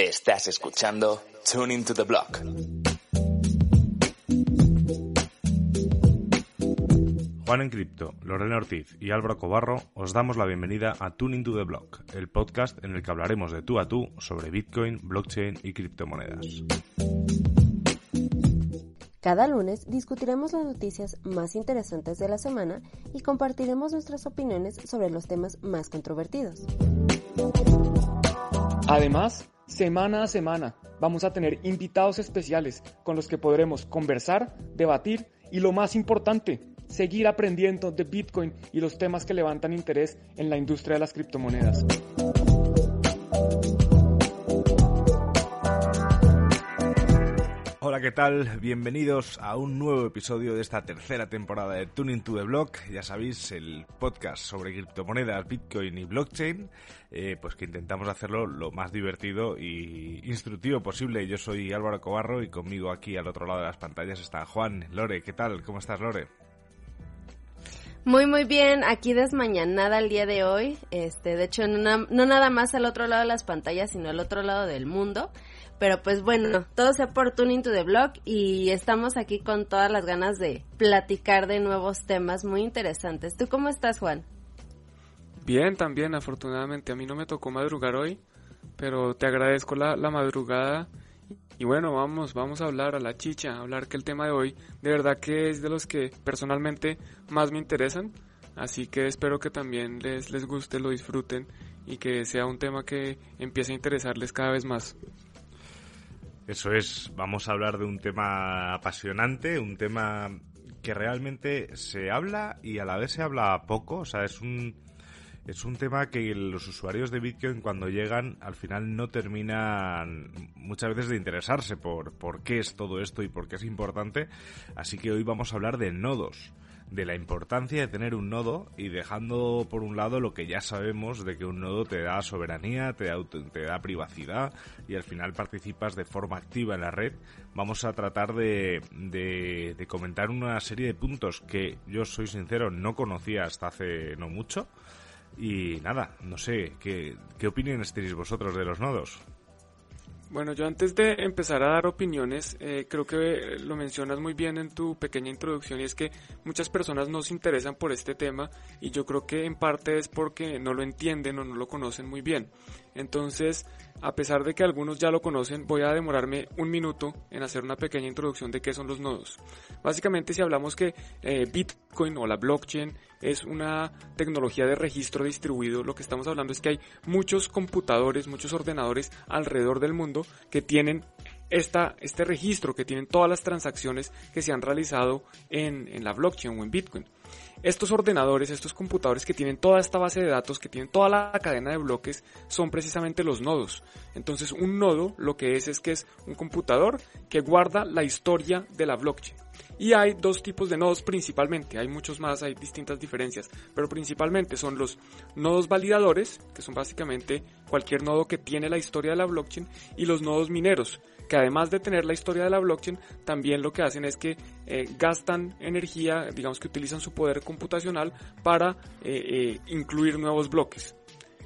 Estás escuchando Tuning to the Block. Juan en Cripto, Lorena Ortiz y Álvaro Cobarro os damos la bienvenida a Tuning to the Block, el podcast en el que hablaremos de tú a tú sobre Bitcoin, blockchain y criptomonedas. Cada lunes discutiremos las noticias más interesantes de la semana y compartiremos nuestras opiniones sobre los temas más controvertidos. Además, semana a semana vamos a tener invitados especiales con los que podremos conversar, debatir y lo más importante, seguir aprendiendo de Bitcoin y los temas que levantan interés en la industria de las criptomonedas. ¿Qué tal? Bienvenidos a un nuevo episodio de esta tercera temporada de Tuning to the Block. Ya sabéis, el podcast sobre criptomonedas, Bitcoin y blockchain, eh, pues que intentamos hacerlo lo más divertido y instructivo posible. Yo soy Álvaro Cobarro y conmigo aquí al otro lado de las pantallas está Juan. Lore, ¿qué tal? ¿Cómo estás, Lore? Muy, muy bien. Aquí desmañanada el día de hoy. Este, de hecho, no, no nada más al otro lado de las pantallas, sino al otro lado del mundo. Pero pues bueno, todo sea por Tuning to the Blog y estamos aquí con todas las ganas de platicar de nuevos temas muy interesantes. ¿Tú cómo estás, Juan? Bien, también, afortunadamente. A mí no me tocó madrugar hoy, pero te agradezco la, la madrugada. Y bueno, vamos, vamos a hablar a la chicha, a hablar que el tema de hoy de verdad que es de los que personalmente más me interesan. Así que espero que también les, les guste, lo disfruten y que sea un tema que empiece a interesarles cada vez más. Eso es, vamos a hablar de un tema apasionante, un tema que realmente se habla y a la vez se habla poco, o sea, es un es un tema que los usuarios de Bitcoin cuando llegan al final no terminan muchas veces de interesarse por por qué es todo esto y por qué es importante, así que hoy vamos a hablar de nodos de la importancia de tener un nodo y dejando por un lado lo que ya sabemos de que un nodo te da soberanía, te da, te da privacidad y al final participas de forma activa en la red, vamos a tratar de, de, de comentar una serie de puntos que yo soy sincero no conocía hasta hace no mucho. Y nada, no sé, ¿qué, qué opiniones tenéis vosotros de los nodos? Bueno, yo antes de empezar a dar opiniones, eh, creo que lo mencionas muy bien en tu pequeña introducción y es que muchas personas no se interesan por este tema y yo creo que en parte es porque no lo entienden o no lo conocen muy bien. Entonces, a pesar de que algunos ya lo conocen, voy a demorarme un minuto en hacer una pequeña introducción de qué son los nodos. Básicamente, si hablamos que eh, Bitcoin o la blockchain es una tecnología de registro distribuido, lo que estamos hablando es que hay muchos computadores, muchos ordenadores alrededor del mundo que tienen esta, este registro, que tienen todas las transacciones que se han realizado en, en la blockchain o en Bitcoin. Estos ordenadores, estos computadores que tienen toda esta base de datos, que tienen toda la cadena de bloques, son precisamente los nodos. Entonces un nodo lo que es es que es un computador que guarda la historia de la blockchain. Y hay dos tipos de nodos principalmente, hay muchos más, hay distintas diferencias, pero principalmente son los nodos validadores, que son básicamente cualquier nodo que tiene la historia de la blockchain, y los nodos mineros, que además de tener la historia de la blockchain, también lo que hacen es que eh, gastan energía, digamos que utilizan su poder computacional para eh, eh, incluir nuevos bloques.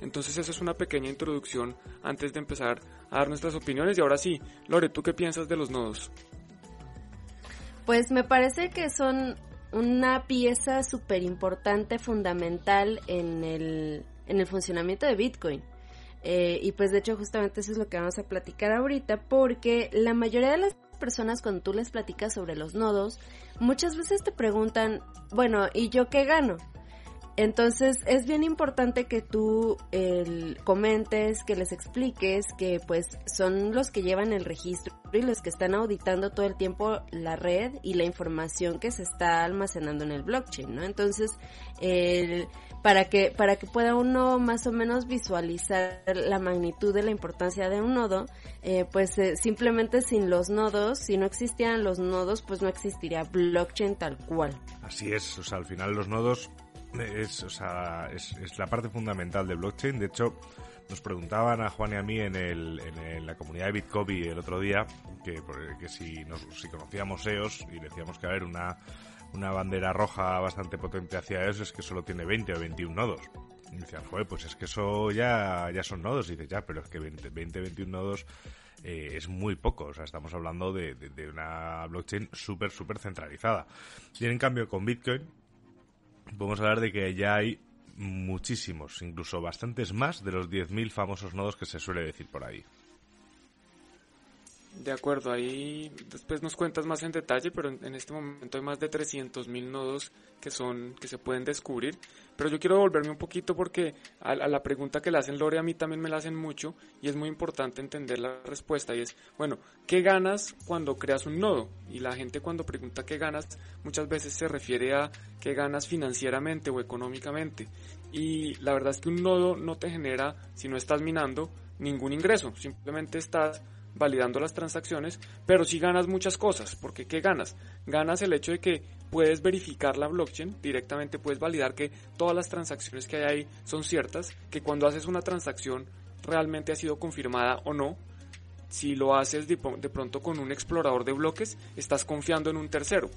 Entonces esa es una pequeña introducción antes de empezar a dar nuestras opiniones. Y ahora sí, Lore, ¿tú qué piensas de los nodos? Pues me parece que son una pieza súper importante, fundamental en el, en el funcionamiento de Bitcoin. Eh, y pues de hecho justamente eso es lo que vamos a platicar ahorita porque la mayoría de las personas cuando tú les platicas sobre los nodos, muchas veces te preguntan, bueno, ¿y yo qué gano? Entonces es bien importante que tú el, comentes, que les expliques que pues son los que llevan el registro y los que están auditando todo el tiempo la red y la información que se está almacenando en el blockchain, ¿no? Entonces, para que para que pueda uno más o menos visualizar la magnitud de la importancia de un nodo, eh, pues eh, simplemente sin los nodos, si no existieran los nodos, pues no existiría blockchain tal cual. Así es, o sea, al final los nodos es, o sea, es, es la parte fundamental de blockchain. De hecho, nos preguntaban a Juan y a mí en, el, en, la comunidad de Bitcoin el otro día que, que si, nos, si conocíamos EOS y decíamos que a ver una, una bandera roja bastante potente hacia EOS es que solo tiene 20 o 21 nodos. Y decían, joder, pues es que eso ya, ya son nodos. Y dices, ya, pero es que 20, 20 21 nodos eh, es muy poco. O sea, estamos hablando de, de, una blockchain súper, súper centralizada. Y en cambio, con Bitcoin, podemos hablar de que ya hay muchísimos, incluso bastantes más de los 10.000 famosos nodos que se suele decir por ahí. De acuerdo, ahí después nos cuentas más en detalle, pero en, este momento hay más de 300.000 nodos que son que se pueden descubrir. Pero yo quiero volverme un poquito porque a, la pregunta que le hacen Lore a mí también me la hacen mucho y es muy importante entender la respuesta y es, bueno, ¿qué ganas cuando creas un nodo? Y la gente cuando pregunta qué ganas muchas veces se refiere a qué ganas financieramente o económicamente. Y la verdad es que un nodo no te genera, si no estás minando, ningún ingreso, simplemente estás validando las transacciones, pero si ganas muchas cosas, porque ¿qué ganas? Ganas el hecho de que puedes verificar la blockchain, directamente puedes validar que todas las transacciones que hay ahí son ciertas, que cuando haces una transacción realmente ha sido confirmada o no. Si lo haces de pronto con un explorador de bloques, estás confiando en un tercero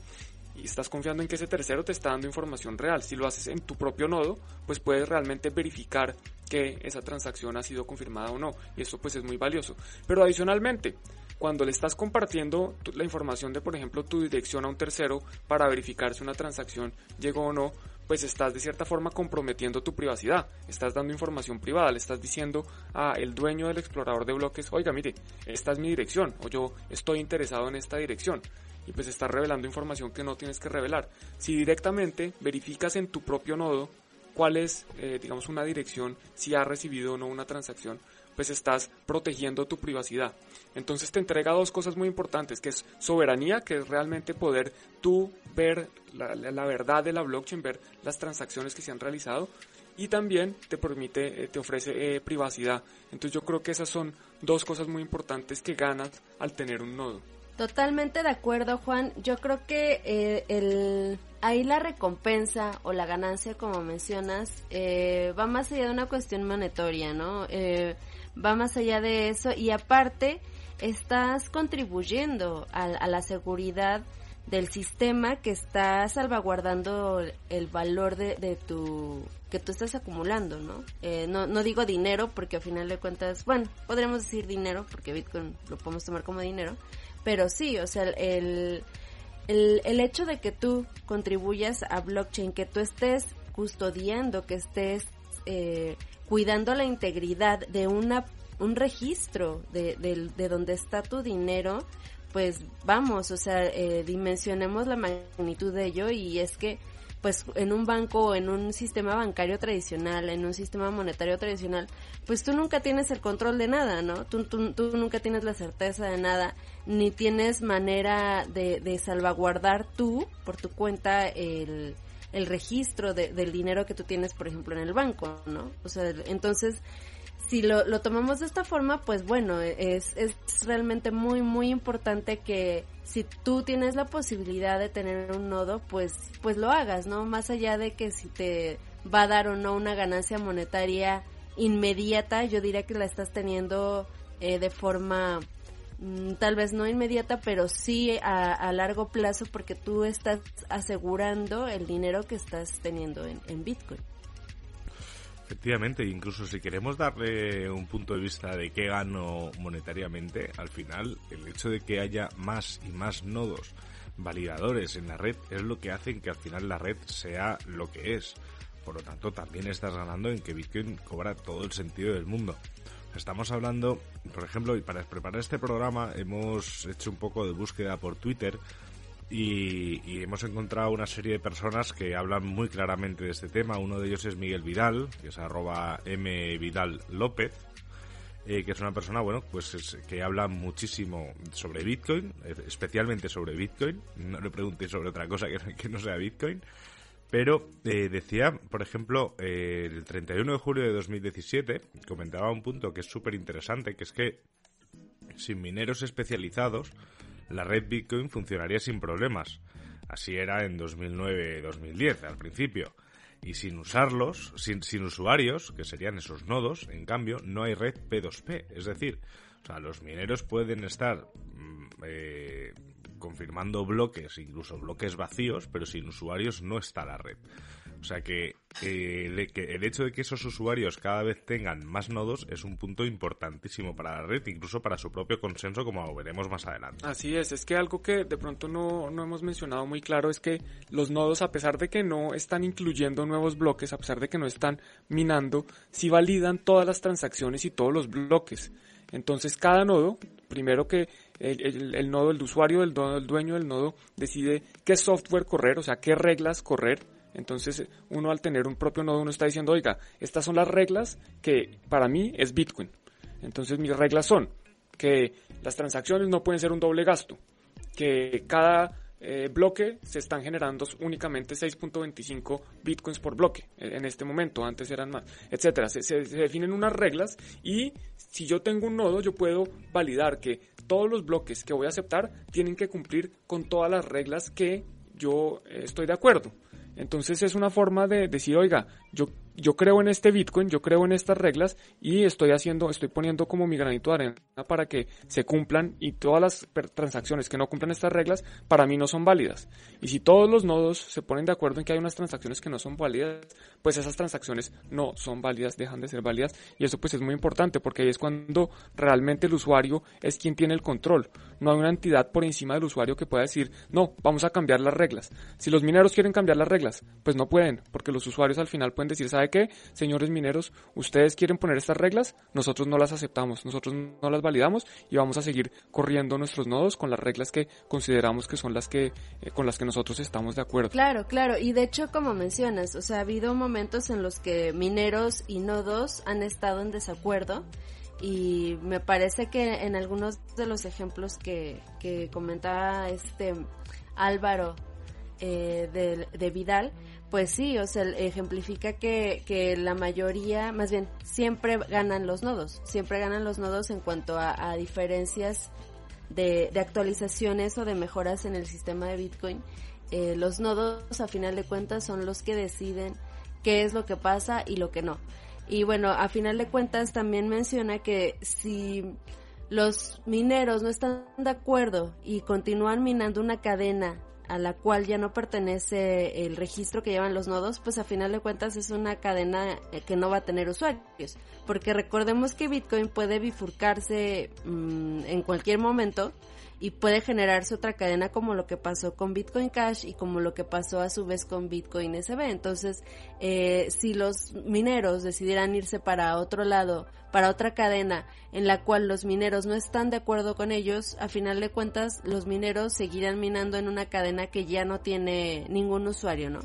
y estás confiando en que ese tercero te está dando información real. Si lo haces en tu propio nodo, pues puedes realmente verificar que esa transacción ha sido confirmada o no. Y eso pues es muy valioso. Pero adicionalmente, cuando le estás compartiendo la información de, por ejemplo, tu dirección a un tercero para verificar si una transacción llegó o no, pues estás de cierta forma comprometiendo tu privacidad, estás dando información privada, le estás diciendo a el dueño del explorador de bloques, oiga, mire, esta es mi dirección o yo estoy interesado en esta dirección y pues estás revelando información que no tienes que revelar. Si directamente verificas en tu propio nodo cuál es, eh, digamos, una dirección, si ha recibido o no una transacción, pues estás protegiendo tu privacidad. Entonces te entrega dos cosas muy importantes, que es soberanía, que es realmente poder tú ver la, verdad de la blockchain, ver las transacciones que se han realizado, y también te permite, eh, te ofrece eh, privacidad. Entonces yo creo que esas son dos cosas muy importantes que ganas al tener un nodo. Totalmente de acuerdo, Juan. Yo creo que eh, el, ahí la recompensa o la ganancia, como mencionas, eh, va más allá de una cuestión monetaria, ¿no? Eh, va más allá de eso y aparte estás contribuyendo a, la seguridad del sistema que está salvaguardando el valor de, tu que tú estás acumulando, ¿no? ¿no? No digo dinero porque al final de cuentas, bueno, podríamos decir dinero porque Bitcoin lo podemos tomar como dinero, pero sí, o sea, el, el, hecho de que tú contribuyas a blockchain, que tú estés custodiando, que estés eh, cuidando la integridad de una un registro de, de, de donde está tu dinero, pues vamos, o sea, eh, dimensionemos la magnitud de ello y es que pues en un banco en un sistema bancario tradicional, en un sistema monetario tradicional, pues tú nunca tienes el control de nada, ¿no? Tú, tú, tú nunca tienes la certeza de nada, ni tienes manera de, de salvaguardar tú, por tu cuenta, el, el registro de, del dinero que tú tienes, por ejemplo, en el banco, ¿no? O sea, entonces si lo, lo tomamos de esta forma, pues bueno, es, es realmente muy, muy importante que si tú tienes la posibilidad de tener un nodo, pues, pues lo hagas, ¿no? Más allá de que si te va a dar o no una ganancia monetaria inmediata, yo diría que la estás teniendo eh, de forma mm, tal vez no inmediata, pero sí a, a, largo plazo porque tú estás asegurando el dinero que estás teniendo en, en Bitcoin. Efectivamente, incluso si queremos darle un punto de vista de qué gano monetariamente, al final el hecho de que haya más y más nodos validadores en la red es lo que hace que al final la red sea lo que es. Por lo tanto, también estás ganando en que Bitcoin cobra todo el sentido del mundo. Estamos hablando, por ejemplo, y para preparar este programa hemos hecho un poco de búsqueda por Twitter y, hemos encontrado una serie de personas que hablan muy claramente de este tema. Uno de ellos es Miguel Vidal, que es arroba M Vidal López, eh, que es una persona, bueno, pues que habla muchísimo sobre Bitcoin, especialmente sobre Bitcoin. No le preguntéis sobre otra cosa que, no sea Bitcoin. Pero eh, decía, por ejemplo, eh, el 31 de julio de 2017, comentaba un punto que es súper interesante, que es que sin mineros especializados, la red Bitcoin funcionaría sin problemas. Así era en 2009-2010, al principio. Y sin usarlos, sin, usuarios, que serían esos nodos, en cambio, no hay red P2P. Es decir, los mineros pueden estar mm, eh, confirmando bloques, incluso bloques vacíos, pero sin usuarios no está la red. O sea que, eh, que, el hecho de que esos usuarios cada vez tengan más nodos es un punto importantísimo para la red, incluso para su propio consenso, como veremos más adelante. Así es, es que algo que de pronto no, no hemos mencionado muy claro es que los nodos, a pesar de que no están incluyendo nuevos bloques, a pesar de que no están minando, sí validan todas las transacciones y todos los bloques. Entonces cada nodo, primero que el, nodo, el usuario del el dueño del nodo decide qué software correr, o sea, qué reglas correr. Entonces uno al tener un propio nodo, uno está diciendo, oiga, estas son las reglas que para mí es Bitcoin. Entonces mis reglas son que las transacciones no pueden ser un doble gasto, que cada eh, bloque se están generando únicamente 6.25 bitcoins por bloque eh, en este momento, antes eran más, etcétera. Se, se, definen unas reglas y si yo tengo un nodo, yo puedo validar que todos los bloques que voy a aceptar tienen que cumplir con todas las reglas que yo eh, estoy de acuerdo. Entonces es una forma de decir, oiga, yo yo creo en este Bitcoin, yo creo en estas reglas y estoy haciendo, estoy poniendo como mi granito de arena para que se cumplan y todas las transacciones que no cumplan estas reglas para mí no son válidas. Y si todos los nodos se ponen de acuerdo en que hay unas transacciones que no son válidas, pues esas transacciones no son válidas, dejan de ser válidas y eso pues es muy importante porque ahí es cuando realmente el usuario es quien tiene el control. No hay una entidad por encima del usuario que pueda decir, no, vamos a cambiar las reglas. Si los mineros quieren cambiar las reglas, pues no pueden, porque los usuarios al final pueden decir, ¿sabe que, señores mineros, ustedes quieren poner estas reglas, nosotros no las aceptamos, nosotros no las validamos y vamos a seguir corriendo nuestros nodos con las reglas que consideramos que son las que eh, con las que nosotros estamos de acuerdo. Claro, claro, y de hecho como mencionas, o sea, ha habido momentos en los que mineros y nodos han estado en desacuerdo y me parece que en algunos de los ejemplos que, que comentaba este Álvaro eh, de, de Vidal, pues sí, o sea, ejemplifica que, que la mayoría, más bien, siempre ganan los nodos, siempre ganan los nodos en cuanto a, diferencias de, de, actualizaciones o de mejoras en el sistema de Bitcoin. Eh, los nodos, a final de cuentas, son los que deciden qué es lo que pasa y lo que no. Y bueno, a final de cuentas también menciona que si los mineros no están de acuerdo y continúan minando una cadena a la cual ya no pertenece el registro que llevan los nodos, pues a final de cuentas es una cadena eh, que no va a tener usuarios. Porque recordemos que Bitcoin puede bifurcarse mm, en cualquier momento y puede generarse otra cadena como lo que pasó con Bitcoin Cash y como lo que pasó a su vez con Bitcoin SB. Entonces, eh, si los mineros decidieran irse para otro lado, para otra cadena en la cual los mineros no están de acuerdo con ellos, a final de cuentas los mineros seguirán minando en una cadena que ya no tiene ningún usuario, ¿no?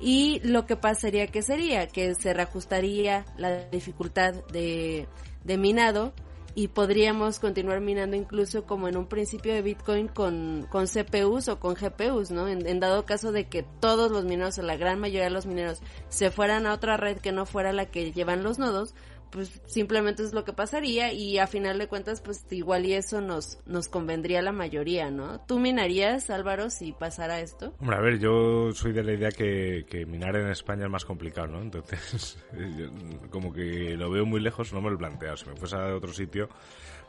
Y lo que pasaría que sería que se reajustaría la dificultad de, de minado y podríamos continuar minando incluso como en un principio de Bitcoin con, con CPUs o con GPUs, ¿no? En, dado caso de que todos los mineros o la gran mayoría de los mineros se fueran a otra red que no fuera la que llevan los nodos, pues simplemente es lo que pasaría y a final de cuentas pues igual y eso nos nos convendría a la mayoría, ¿no? ¿Tú minarías, Álvaro, si pasara esto? Hombre, a ver, yo soy de la idea que, minar en España es más complicado, ¿no? Entonces, como que lo veo muy lejos, no me lo planteo. Si me fuese a otro sitio,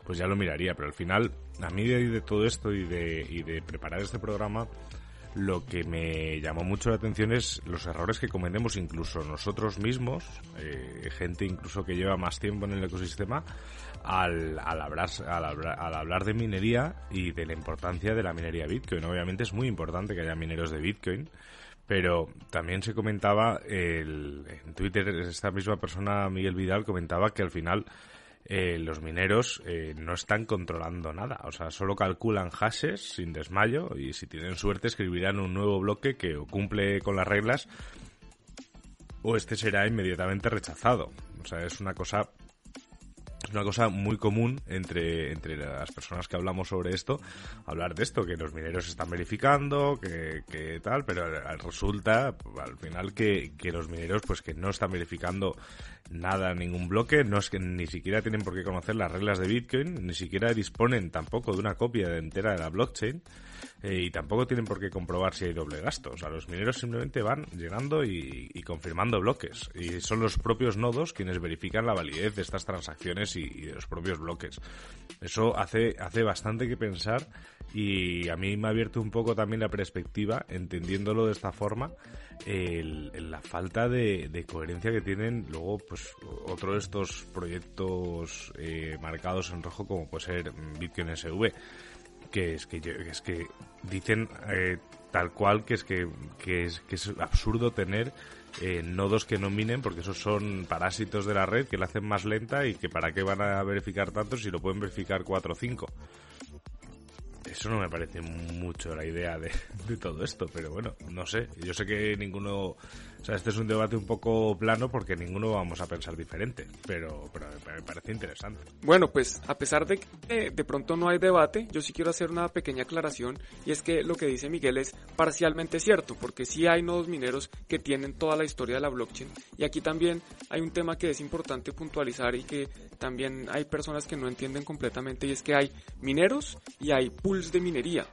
pues ya lo miraría, pero al final, a mí de, de todo esto y de preparar este programa, lo que me llamó mucho la atención es los errores que cometemos incluso nosotros mismos, eh, gente incluso que lleva más tiempo en el ecosistema, al, al, hablar, al, hablar, de minería y de la importancia de la minería Bitcoin. Obviamente es muy importante que haya mineros de Bitcoin, pero también se comentaba el, en Twitter, esta misma persona, Miguel Vidal, comentaba que al final eh, los mineros eh, no están controlando nada. O sea, solo calculan hashes sin desmayo y si tienen suerte escribirán un nuevo bloque que cumple con las reglas o este será inmediatamente rechazado. O sea, es una cosa una cosa muy común entre, entre las personas que hablamos sobre esto, hablar de esto, que los mineros están verificando, que, que tal, pero resulta al final que, que los mineros pues que no están verificando nada, ningún bloque, no es que ni siquiera tienen por qué conocer las reglas de Bitcoin, ni siquiera disponen tampoco de una copia entera de la blockchain eh, y tampoco tienen por qué comprobar si hay doble gasto. O sea, los mineros simplemente van llenando y, confirmando bloques y son los propios nodos quienes verifican la validez de estas transacciones y, de los propios bloques. Eso hace, hace bastante que pensar y a mí me ha abierto un poco también la perspectiva, entendiéndolo de esta forma, la falta de, coherencia que tienen luego pues otro de estos proyectos eh, marcados en rojo como puede ser Bitcoin SV que es que es dicen eh, tal cual que es que, que es que es absurdo tener eh, nodos que no minen porque esos son parásitos de la red que la hacen más lenta y que para qué van a verificar tanto si lo pueden verificar 4 o 5 eso no me parece mucho la idea de, todo esto, pero bueno, no sé. Yo sé que ninguno, o sea, este es un debate un poco plano porque ninguno vamos a pensar diferente, pero, pero me parece interesante. Bueno, pues a pesar de que de pronto no hay debate, yo sí quiero hacer una pequeña aclaración y es que lo que dice Miguel es parcialmente cierto, porque sí hay nodos mineros que tienen toda la historia de la blockchain y aquí también hay un tema que es importante puntualizar y que también hay personas que no entienden completamente y es que hay mineros y hay pools de minería.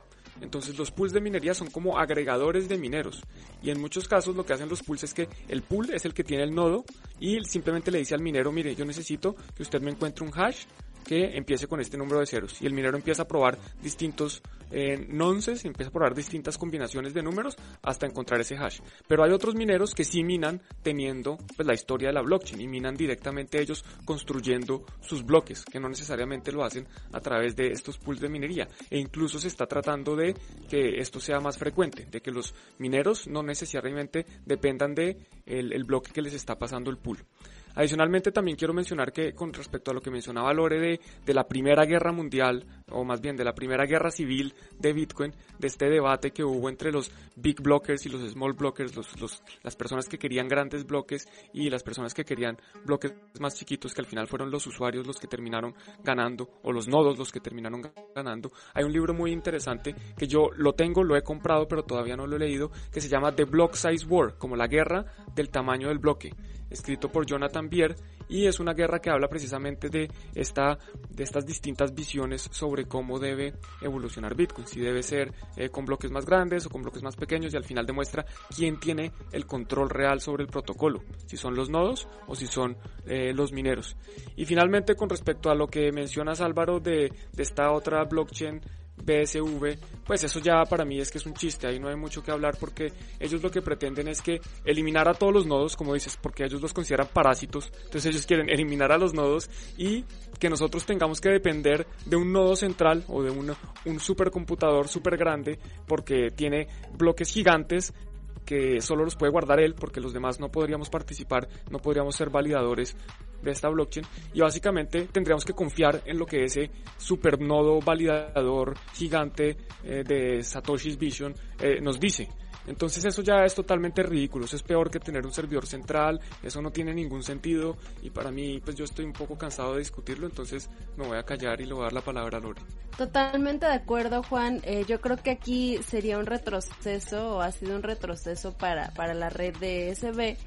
Entonces los pools de minería son como agregadores de mineros. Y en muchos casos lo que hacen los pools es que el pool es el que tiene el nodo y simplemente le dice al minero, mire, yo necesito que usted me encuentre un hash que empiece con este número de ceros. Y el minero empieza a probar distintos eh, nonces, empieza a probar distintas combinaciones de números hasta encontrar ese hash. Pero hay otros mineros que sí minan teniendo pues, la historia de la blockchain y minan directamente ellos construyendo sus bloques, que no necesariamente lo hacen a través de estos pools de minería. E incluso se está tratando de que esto sea más frecuente, de que los mineros no necesariamente dependan de el bloque que les está pasando el pool. Adicionalmente también quiero mencionar que con respecto a lo que mencionaba Lore de, de, la Primera Guerra Mundial, o más bien de la Primera Guerra Civil de Bitcoin, de este debate que hubo entre los big blockers y los small blockers, los, los, las personas que querían grandes bloques y las personas que querían bloques más chiquitos, que al final fueron los usuarios los que terminaron ganando, o los nodos los que terminaron ganando. Hay un libro muy interesante que yo lo tengo, lo he comprado, pero todavía no lo he leído, que se llama The Block Size War, como la guerra del tamaño del bloque escrito por Jonathan Bier, y es una guerra que habla precisamente de, esta, de estas distintas visiones sobre cómo debe evolucionar Bitcoin, si debe ser eh, con bloques más grandes o con bloques más pequeños, y al final demuestra quién tiene el control real sobre el protocolo, si son los nodos o si son eh, los mineros. Y finalmente, con respecto a lo que mencionas Álvaro de, de esta otra blockchain BSV, pues eso ya para mí es que es un chiste, ahí no hay mucho que hablar porque ellos lo que pretenden es que eliminar a todos los nodos, como dices, porque ellos los consideran parásitos, entonces ellos quieren eliminar a los nodos y que nosotros tengamos que depender de un nodo central o de un, un supercomputador súper grande porque tiene bloques gigantes que solo los puede guardar él porque los demás no podríamos participar, no podríamos ser validadores de esta blockchain y básicamente tendríamos que confiar en lo que ese supernodo validador gigante eh, de Satoshi's Vision eh, nos dice. Entonces eso ya es totalmente ridículo, eso es peor que tener un servidor central, eso no tiene ningún sentido. Y para mí pues yo estoy un poco cansado de discutirlo, entonces me voy a callar y le voy a dar la palabra a Lore. Totalmente de acuerdo Juan, eh, yo creo que aquí sería un retroceso o ha sido un retroceso para, para la red de SB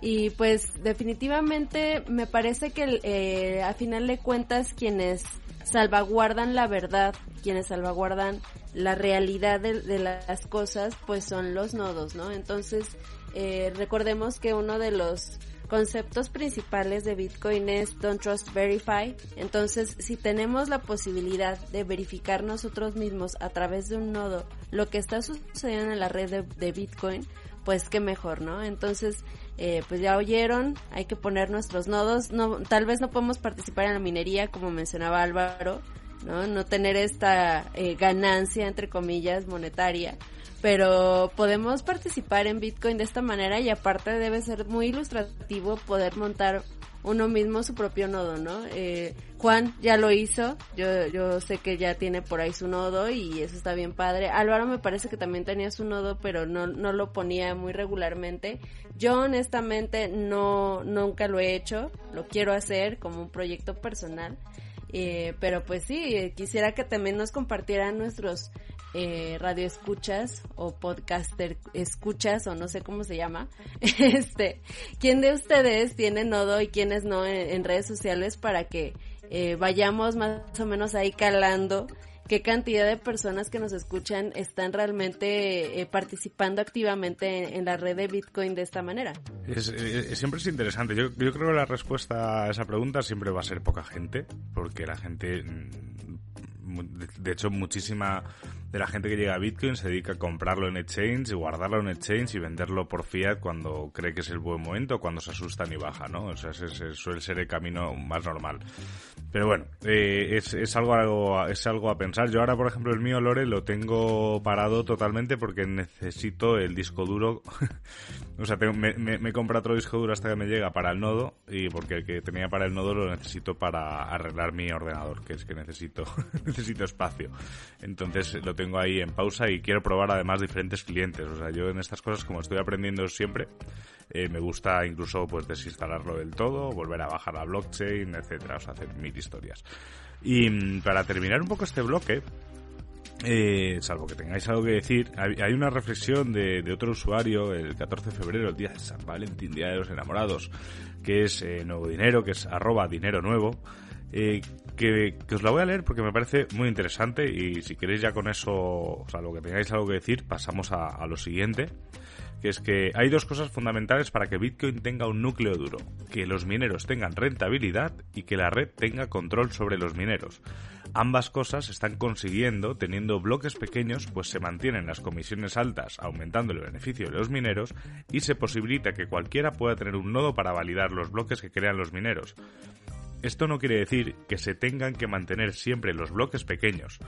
y pues definitivamente me parece que eh, a final de cuentas quienes salvaguardan la verdad, quienes salvaguardan la realidad de, las cosas, pues son los nodos, ¿no? Entonces, eh, recordemos que uno de los conceptos principales de Bitcoin es Don't Trust Verify. Entonces, si tenemos la posibilidad de verificar nosotros mismos a través de un nodo lo que está sucediendo en la red de, de Bitcoin, pues qué mejor, ¿no? Entonces, eh, pues ya oyeron, hay que poner nuestros nodos. No, tal vez no podemos participar en la minería, como mencionaba Álvaro, no, no tener esta eh, ganancia, entre comillas, monetaria. Pero podemos participar en Bitcoin de esta manera y aparte debe ser muy ilustrativo poder montar uno mismo su propio nodo, ¿no? Eh, Juan ya lo hizo, yo, yo sé que ya tiene por ahí su nodo y eso está bien padre. Álvaro me parece que también tenía su nodo, pero no, no lo ponía muy regularmente. Yo honestamente no, nunca lo he hecho, lo quiero hacer como un proyecto personal. Eh, pero pues sí, quisiera que también nos compartieran nuestros eh, radio escuchas o podcaster escuchas o no sé cómo se llama. Este, ¿quién de ustedes tiene nodo y quiénes no en, redes sociales para que eh, vayamos más o menos ahí calando qué cantidad de personas que nos escuchan están realmente eh, participando activamente en, la red de Bitcoin de esta manera. siempre es interesante. Yo, yo creo que la respuesta a esa pregunta siempre va a ser poca gente, porque la gente de hecho, muchísima de la gente que llega a Bitcoin se dedica a comprarlo en exchange guardarlo en exchange y venderlo por fiat cuando cree que es el buen momento, cuando se asustan y baja, ¿no? O sea, ese, suele ser el camino más normal. Pero bueno, eh, es, es, algo, es algo a pensar. Yo ahora, por ejemplo, el mío Lore lo tengo parado totalmente porque necesito el disco duro. o sea, me, me, me compro otro disco duro hasta que me llega para el nodo y porque el que tenía para el nodo lo necesito para arreglar mi ordenador, que es que necesito, necesito espacio. Entonces lo tengo ahí en pausa y quiero probar además diferentes clientes. O sea, yo en estas cosas, como estoy aprendiendo siempre, eh, me gusta incluso pues desinstalarlo del todo, volver a bajar la blockchain, etcétera, o sea, hacer mil historias. Y mm, para terminar un poco este bloque, eh, salvo que tengáis algo que decir, hay, una reflexión de, otro usuario el 14 de febrero, el día de San Valentín, Día de los Enamorados, que es eh, Nuevo Dinero, que es arroba dinero nuevo, eh, que, os la voy a leer porque me parece muy interesante y si queréis ya con eso, o sea, lo que tengáis algo que decir, pasamos a, lo siguiente, que es que hay dos cosas fundamentales para que Bitcoin tenga un núcleo duro, que los mineros tengan rentabilidad y que la red tenga control sobre los mineros. Ambas cosas están consiguiendo teniendo bloques pequeños, pues se mantienen las comisiones altas, aumentando el beneficio de los mineros, y se posibilita que cualquiera pueda tener un nodo para validar los bloques que crean los mineros. Esto no quiere decir que se tengan que mantener siempre los bloques pequeños,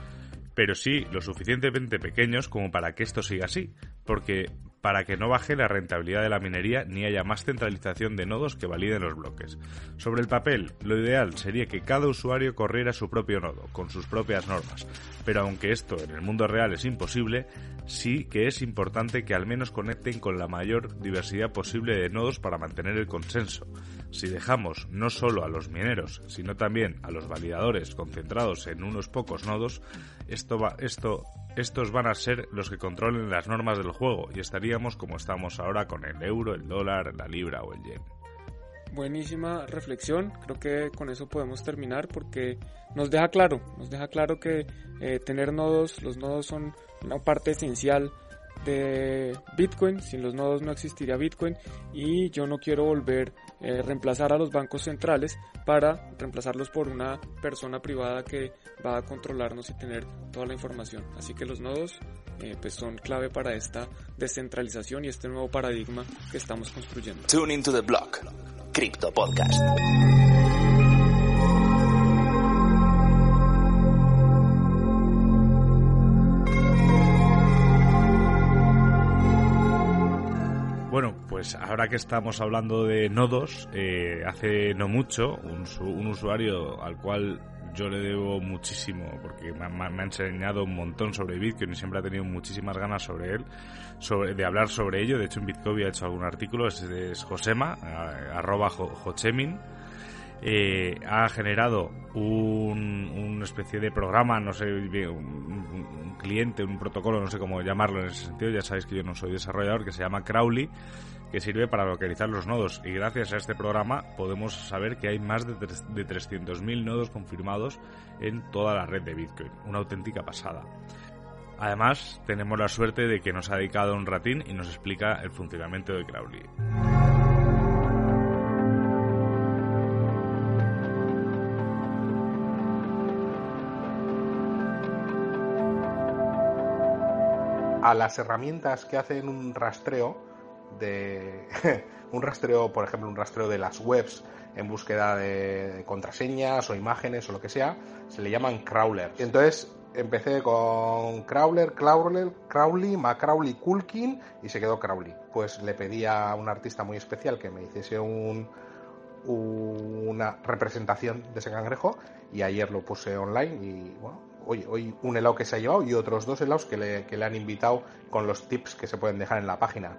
pero sí lo suficientemente pequeños como para que esto siga así, porque para que no baje la rentabilidad de la minería ni haya más centralización de nodos que validen los bloques. Sobre el papel, lo ideal sería que cada usuario corriera su propio nodo, con sus propias normas, pero aunque esto en el mundo real es imposible, sí que es importante que al menos conecten con la mayor diversidad posible de nodos para mantener el consenso. Si dejamos no solo a los mineros, sino también a los validadores concentrados en unos pocos nodos, esto va, esto, estos van a ser los que controlen las normas del juego y estaríamos como estamos ahora con el euro, el dólar, la libra o el yen. Buenísima reflexión, creo que con eso podemos terminar porque nos deja claro, nos deja claro que eh, tener nodos, los nodos son una parte esencial de Bitcoin, sin los nodos no existiría Bitcoin y yo no quiero volver eh, reemplazar a los bancos centrales para reemplazarlos por una persona privada que va a controlarnos y tener toda la información. Así que los nodos eh, pues son clave para esta descentralización y este nuevo paradigma que estamos construyendo. Tune into the block, Crypto Podcast. Pues ahora que estamos hablando de nodos, eh, hace no mucho un, usuario al cual yo le debo muchísimo porque me, ha enseñado un montón sobre Bitcoin y siempre ha tenido muchísimas ganas sobre él, sobre, de hablar sobre ello. De hecho, en Bitcoin ha hecho algún artículo, es, Josema, arroba Jochemin. Eh, ha generado un, una especie de programa, no sé, un, cliente, un protocolo, no sé cómo llamarlo en ese sentido, ya sabéis que yo no soy desarrollador, que se llama Crowley, que sirve para localizar los nodos y gracias a este programa podemos saber que hay más de, de 300.000 nodos confirmados en toda la red de Bitcoin. Una auténtica pasada. Además, tenemos la suerte de que nos ha dedicado un ratín y nos explica el funcionamiento de Crowley. Las herramientas que hacen un rastreo, de un rastreo, por ejemplo, un rastreo de las webs en búsqueda de contraseñas o imágenes o lo que sea, se le llaman crawler. Entonces empecé con crawler, crawler, Crowley, Macrowley, Kulkin y se quedó Crowley. Pues le pedí a un artista muy especial que me hiciese un, una representación de ese cangrejo y ayer lo puse online y bueno, hoy, un helado que se ha llevado y otros dos helados que le, que le han invitado con los tips que se pueden dejar en la página.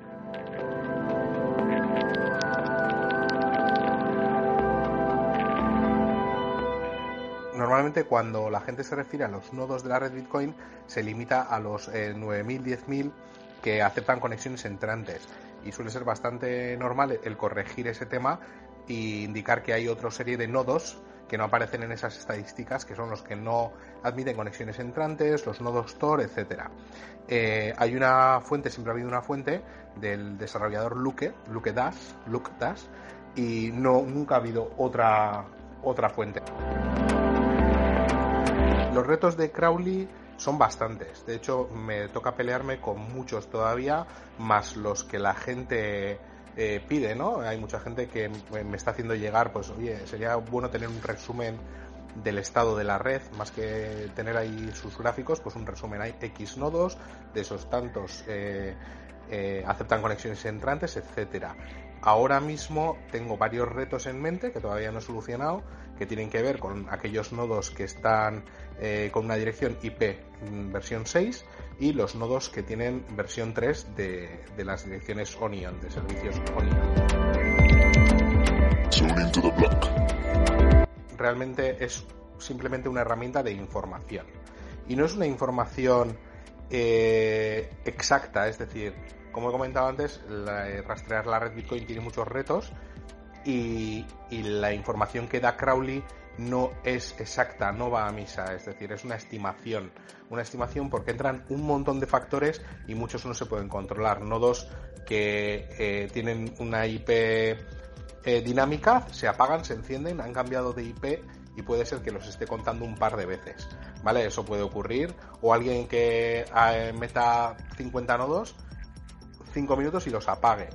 normalmente cuando la gente se refiere a los nodos de la red Bitcoin se limita a los 9.000, eh, 10.000 que aceptan conexiones entrantes y suele ser bastante normal el corregir ese tema e indicar que hay otra serie de nodos que no aparecen en esas estadísticas, que son los que no admiten conexiones entrantes, los nodos Tor, etcétera. Eh, hay una fuente, siempre ha habido una fuente del desarrollador Luke, Luke Dash, Luke Dash, y no, nunca ha habido otra, otra fuente. Los retos de Crowley son bastantes. De hecho, me toca pelearme con muchos todavía, más los que la gente eh, pide, ¿no? Hay mucha gente que me está haciendo llegar, pues, oye, sería bueno tener un resumen del estado de la red, más que tener ahí sus gráficos, pues un resumen. Hay X nodos, de esos tantos eh, eh, aceptan conexiones entrantes, etcétera. Ahora mismo tengo varios retos en mente que todavía no he solucionado, que tienen que ver con aquellos nodos que están con una dirección IP mm, versión 6 y los nodos que tienen versión 3 de, de las direcciones Onion, de servicios Onion. Realmente es simplemente una herramienta de información. Y no es una información eh, exacta, es decir, como he comentado antes, eh, rastrear la red Bitcoin tiene muchos retos y, y la información que da Crowley no es exacta, no va a misa, es decir, es una estimación, una estimación porque entran un montón de factores y muchos no se pueden controlar. Nodos que eh, tienen una IP eh, dinámica se apagan, se encienden, han cambiado de IP y puede ser que los esté contando un par de veces, ¿vale? Eso puede ocurrir. O alguien que eh, meta 50 nodos, 5 minutos y los apague.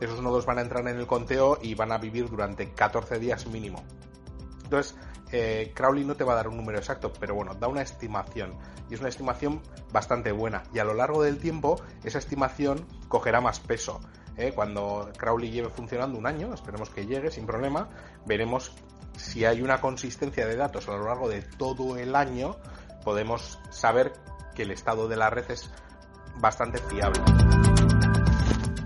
Esos nodos van a entrar en el conteo y van a vivir durante 14 días mínimo. Entonces, eh, Crowley no te va a dar un número exacto, pero bueno, da una estimación. Y es una estimación bastante buena. Y a lo largo del tiempo, esa estimación cogerá más peso. ¿eh? Cuando Crowley lleve funcionando un año, esperemos que llegue sin problema, veremos si hay una consistencia de datos a lo largo de todo el año, podemos saber que el estado de la red es bastante fiable.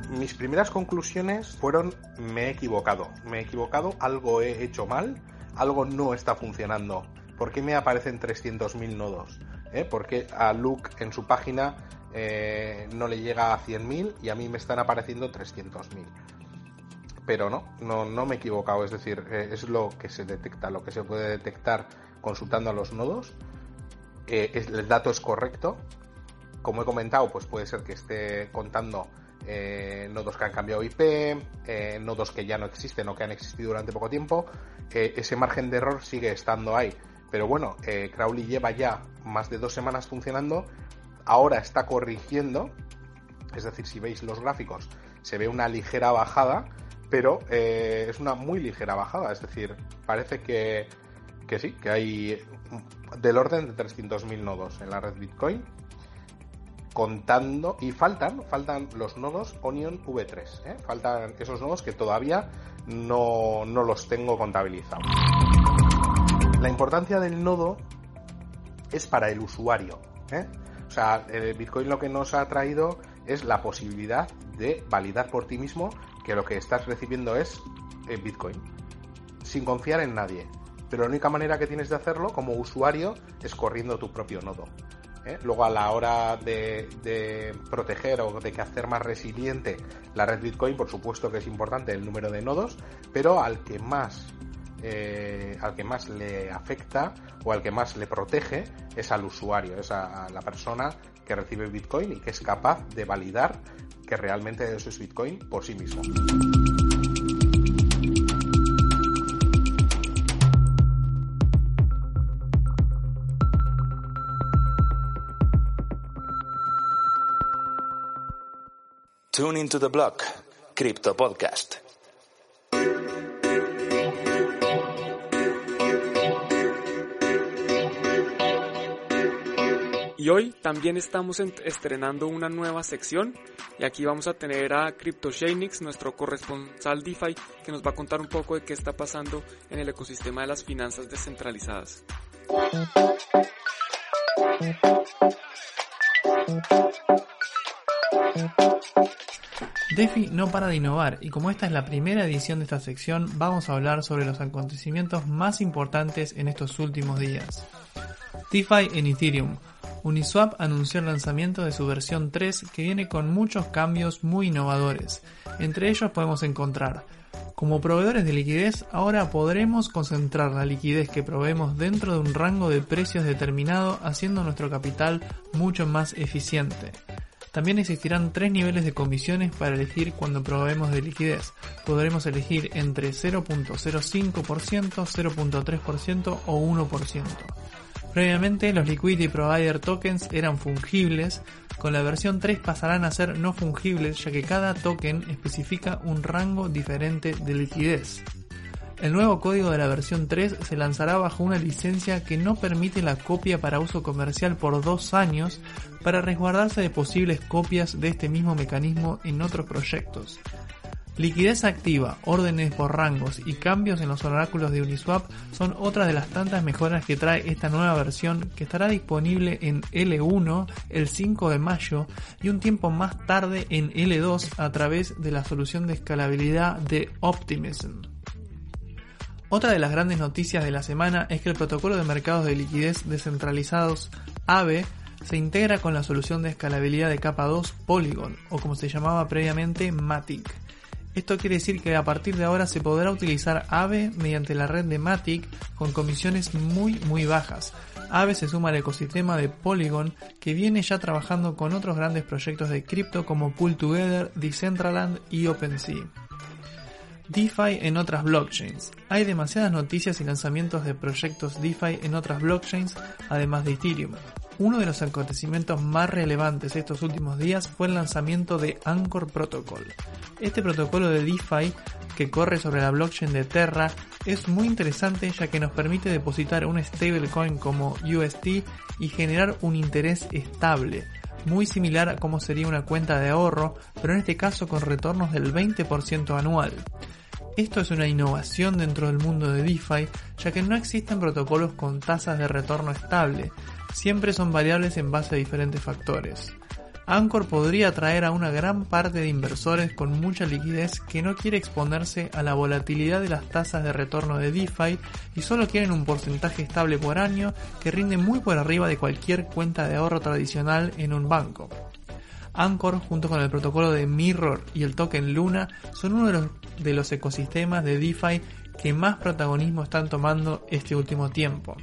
Mis primeras conclusiones fueron me he equivocado, me he equivocado, algo he hecho mal algo no está funcionando. ¿Por qué me aparecen 300.000 nodos? ¿Eh? ¿Por qué a Luke en su página eh, no le llega a 100.000 y a mí me están apareciendo 300.000? Pero no, no, no me he equivocado, es decir, eh, es lo que se detecta, lo que se puede detectar consultando a los nodos. Eh, el dato es correcto. Como he comentado, pues puede ser que esté contando eh, nodos que han cambiado IP, eh, nodos que ya no existen o que han existido durante poco tiempo, eh, ese margen de error sigue estando ahí. Pero bueno, Crowley lleva ya más de dos semanas funcionando, ahora está corrigiendo, es decir, si veis los gráficos, se ve una ligera bajada, pero es una muy ligera bajada, es decir, parece que, que sí, que hay del orden de 300.000 nodos en la red Bitcoin contando y faltan faltan los nodos Onion V3 ¿eh? faltan esos nodos que todavía no, no los tengo contabilizados la importancia del nodo es para el usuario ¿eh? o sea el Bitcoin lo que nos ha traído es la posibilidad de validar por ti mismo que lo que estás recibiendo es eh, Bitcoin sin confiar en nadie pero la única manera que tienes de hacerlo como usuario es corriendo tu propio nodo ¿eh? Luego a la hora de, proteger o de hacer más resiliente la red Bitcoin, por supuesto que es importante el número de nodos, pero al que más eh, al que más le afecta o al que más le protege es al usuario, es a, la persona que recibe Bitcoin y que es capaz de validar que realmente eso es Bitcoin por sí mismo. Tune into the block, Crypto Podcast. Y hoy también estamos estrenando una nueva sección y aquí vamos a tener a CryptoShanix, nuestro corresponsal DeFi, que nos va a contar un poco de qué está pasando en el ecosistema de las finanzas descentralizadas. DeFi no para de innovar y como esta es la primera edición de esta sección vamos a hablar sobre los acontecimientos más importantes en estos últimos días. DeFi en Ethereum. Uniswap anunció el lanzamiento de su versión 3 que viene con muchos cambios muy innovadores. Entre ellos podemos encontrar Como proveedores de liquidez, ahora podremos concentrar la liquidez que proveemos dentro de un rango de precios determinado, haciendo nuestro capital mucho más eficiente. También existirán tres niveles de comisiones para elegir cuando proveemos de liquidez. Podremos elegir entre 0.05%, 0.3% o 1%. Previamente los Liquidity Provider Tokens eran fungibles, con la versión 3 pasarán a ser no fungibles ya que cada token especifica un rango diferente de liquidez. El nuevo código de la versión 3 se lanzará bajo una licencia que no permite la copia para uso comercial por dos años para resguardarse de posibles copias de este mismo mecanismo en otros proyectos. Liquidez activa, órdenes por rangos y cambios en los oráculos de Uniswap son otras de las tantas mejoras que trae esta nueva versión que estará disponible en L1 el 5 de mayo y un tiempo más tarde en L2 a través de la solución de escalabilidad de Optimism. Otra de las grandes noticias de la semana es que el protocolo de mercados de liquidez descentralizados AVE se integra con la solución de escalabilidad de capa 2 Polygon, o como se llamaba previamente Matic. Esto quiere decir que a partir de ahora se podrá utilizar AVE mediante la red de Matic con comisiones muy muy bajas. AVE se suma al ecosistema de Polygon que viene ya trabajando con otros grandes proyectos de cripto como Pool Together, Decentraland y OpenSea. DeFi en otras blockchains. Hay demasiadas noticias y lanzamientos de proyectos DeFi en otras blockchains, además de Ethereum. Uno de los acontecimientos más relevantes estos últimos días fue el lanzamiento de Anchor Protocol. Este protocolo de DeFi que corre sobre la blockchain de Terra es muy interesante ya que nos permite depositar un stablecoin como UST y generar un interés estable, muy similar a como sería una cuenta de ahorro, pero en este caso con retornos del 20% anual. Esto es una innovación dentro del mundo de DeFi, ya que no existen protocolos con tasas de retorno estable, siempre son variables en base a diferentes factores. Anchor podría atraer a una gran parte de inversores con mucha liquidez que no quiere exponerse a la volatilidad de las tasas de retorno de DeFi y solo quieren un porcentaje estable por año que rinde muy por arriba de cualquier cuenta de ahorro tradicional en un banco. Anchor junto con el protocolo de Mirror y el token Luna son uno de los, de los ecosistemas de DeFi que más protagonismo están tomando este último tiempo.